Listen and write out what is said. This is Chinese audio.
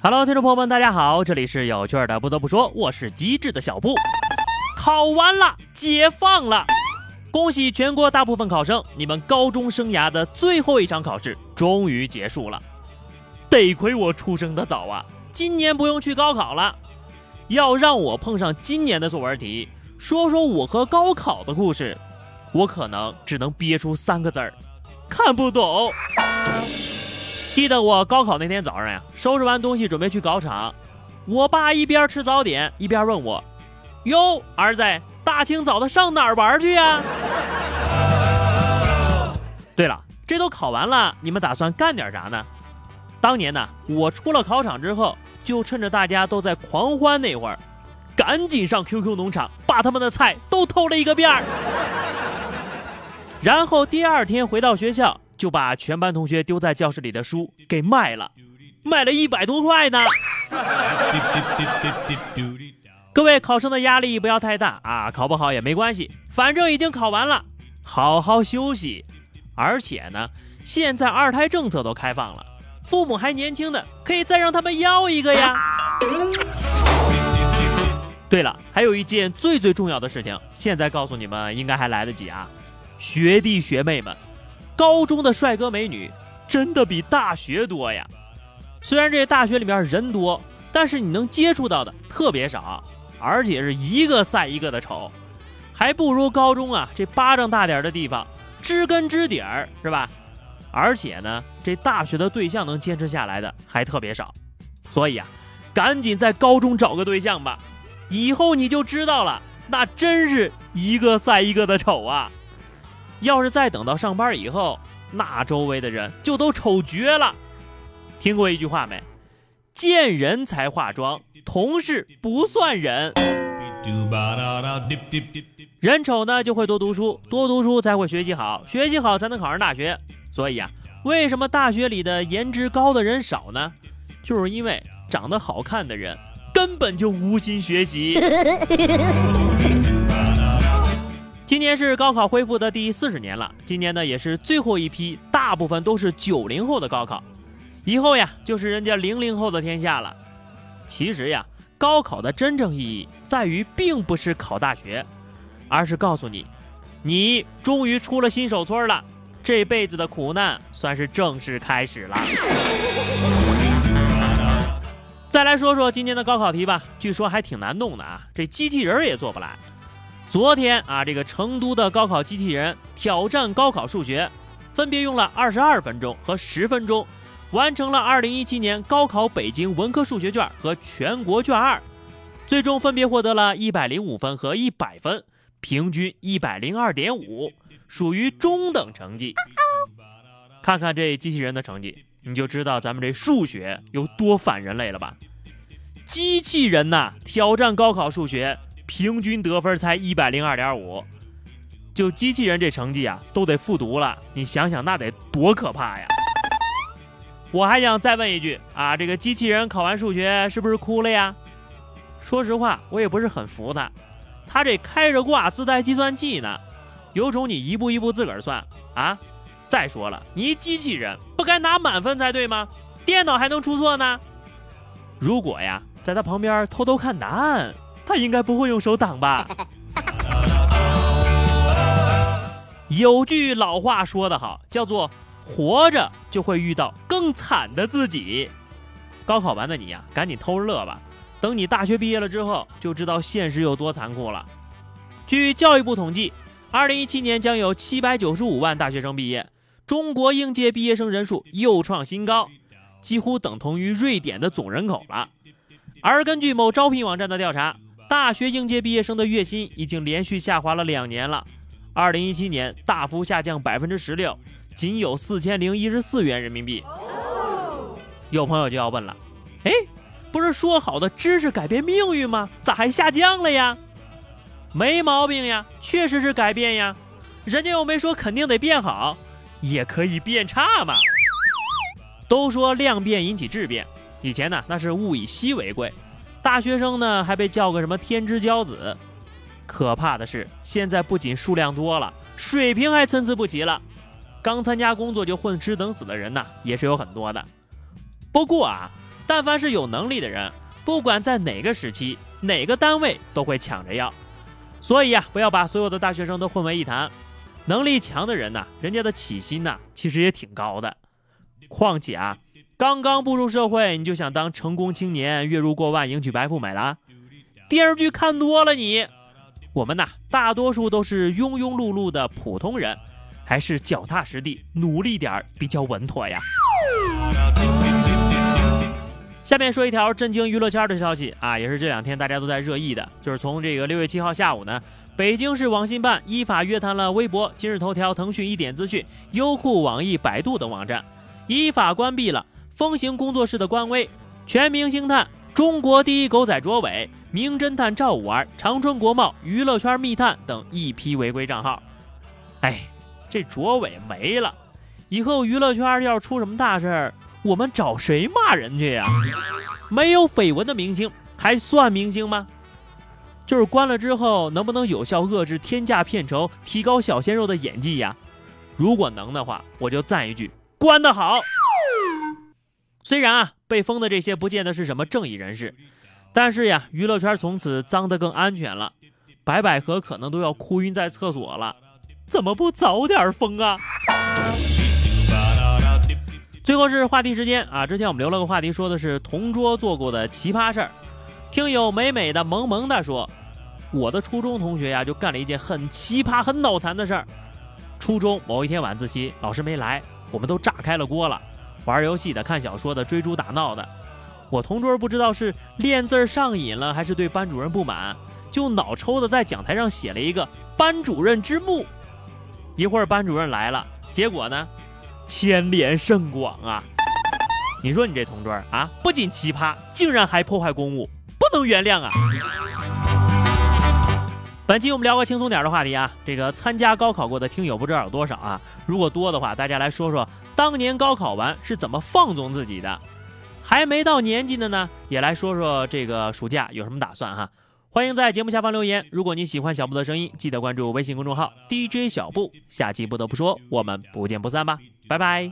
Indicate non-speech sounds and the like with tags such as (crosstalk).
Hello，听众朋友们，大家好，这里是有趣的。不得不说，我是机智的小布。考完了，解放了，恭喜全国大部分考生，你们高中生涯的最后一场考试终于结束了。得亏我出生的早啊，今年不用去高考了。要让我碰上今年的作文题，说说我和高考的故事，我可能只能憋出三个字儿：看不懂。记得我高考那天早上呀，收拾完东西准备去考场，我爸一边吃早点一边问我：“哟，儿子，大清早的上哪儿玩去呀？” (laughs) 对了，这都考完了，你们打算干点啥呢？当年呢，我出了考场之后，就趁着大家都在狂欢那会儿，赶紧上 QQ 农场把他们的菜都偷了一个遍儿，然后第二天回到学校。就把全班同学丢在教室里的书给卖了，卖了一百多块呢。(laughs) 各位考生的压力不要太大啊，考不好也没关系，反正已经考完了，好好休息。而且呢，现在二胎政策都开放了，父母还年轻的，可以再让他们要一个呀。对了，还有一件最最重要的事情，现在告诉你们应该还来得及啊，学弟学妹们。高中的帅哥美女真的比大学多呀！虽然这大学里面人多，但是你能接触到的特别少，而且是一个赛一个的丑，还不如高中啊这巴掌大点的地方知根知底儿，是吧？而且呢，这大学的对象能坚持下来的还特别少，所以啊，赶紧在高中找个对象吧，以后你就知道了，那真是一个赛一个的丑啊！要是再等到上班以后，那周围的人就都丑绝了。听过一句话没？见人才化妆，同事不算人。人丑呢，就会多读书，多读书才会学习好，学习好才能考上大学。所以啊，为什么大学里的颜值高的人少呢？就是因为长得好看的人根本就无心学习。(laughs) 今年是高考恢复的第四十年了，今年呢也是最后一批，大部分都是九零后的高考，以后呀就是人家零零后的天下了。其实呀，高考的真正意义在于，并不是考大学，而是告诉你，你终于出了新手村了，这辈子的苦难算是正式开始了。再来说说今年的高考题吧，据说还挺难弄的啊，这机器人也做不来。昨天啊，这个成都的高考机器人挑战高考数学，分别用了二十二分钟和十分钟，完成了二零一七年高考北京文科数学卷和全国卷二，最终分别获得了一百零五分和一百分，平均一百零二点五，属于中等成绩。看看这机器人的成绩，你就知道咱们这数学有多反人类了吧？机器人呐，挑战高考数学。平均得分才一百零二点五，就机器人这成绩啊，都得复读了。你想想，那得多可怕呀！我还想再问一句啊，这个机器人考完数学是不是哭了呀？说实话，我也不是很服他，他这开着挂自带计算器呢，有种你一步一步自个儿算啊！再说了，你机器人不该拿满分才对吗？电脑还能出错呢？如果呀，在他旁边偷偷看答案。他应该不会用手挡吧？(laughs) 有句老话说得好，叫做“活着就会遇到更惨的自己”。高考完的你呀，赶紧偷着乐吧。等你大学毕业了之后，就知道现实有多残酷了。据教育部统计，二零一七年将有七百九十五万大学生毕业，中国应届毕业生人数又创新高，几乎等同于瑞典的总人口了。而根据某招聘网站的调查，大学应届毕业生的月薪已经连续下滑了两年了，二零一七年大幅下降百分之十六，仅有四千零一十四元人民币。有朋友就要问了，哎，不是说好的知识改变命运吗？咋还下降了呀？没毛病呀，确实是改变呀，人家又没说肯定得变好，也可以变差嘛。都说量变引起质变，以前呢那是物以稀为贵。大学生呢，还被叫个什么天之骄子？可怕的是，现在不仅数量多了，水平还参差不齐了。刚参加工作就混吃等死的人呢，也是有很多的。不过啊，但凡是有能力的人，不管在哪个时期、哪个单位，都会抢着要。所以呀，不要把所有的大学生都混为一谈。能力强的人呢，人家的起薪呢，其实也挺高的。况且啊，刚刚步入社会，你就想当成功青年，月入过万，迎娶白富美了？电视剧看多了，你。我们呐，大多数都是庸庸碌碌的普通人，还是脚踏实地，努力点儿比较稳妥呀。下面说一条震惊娱乐圈的消息啊，也是这两天大家都在热议的，就是从这个六月七号下午呢。北京市网信办依法约谈了微博、今日头条、腾讯一点资讯、优酷、网易、百度等网站，依法关闭了风行工作室的官微、全明星探、中国第一狗仔卓伟、名侦探赵五儿、长春国贸、娱乐圈密探等一批违规账号。哎，这卓伟没了，以后娱乐圈要是出什么大事儿，我们找谁骂人去呀？没有绯闻的明星还算明星吗？就是关了之后，能不能有效遏制天价片酬，提高小鲜肉的演技呀？如果能的话，我就赞一句：关得好。虽然啊，被封的这些不见得是什么正义人士，但是呀，娱乐圈从此脏得更安全了。白百合可能都要哭晕在厕所了，怎么不早点封啊？最后是话题时间啊！之前我们留了个话题，说的是同桌做过的奇葩事儿。听友美美的萌萌的说。我的初中同学呀，就干了一件很奇葩、很脑残的事儿。初中某一天晚自习，老师没来，我们都炸开了锅了，玩游戏的、看小说的、追逐打闹的。我同桌不知道是练字上瘾了，还是对班主任不满，就脑抽的在讲台上写了一个“班主任之墓”。一会儿班主任来了，结果呢，牵连甚广啊！你说你这同桌啊，不仅奇葩，竟然还破坏公物，不能原谅啊！本期我们聊个轻松点的话题啊，这个参加高考过的听友不知道有多少啊？如果多的话，大家来说说当年高考完是怎么放纵自己的。还没到年纪的呢，也来说说这个暑假有什么打算哈？欢迎在节目下方留言。如果你喜欢小布的声音，记得关注微信公众号 DJ 小布。下期不得不说，我们不见不散吧，拜拜。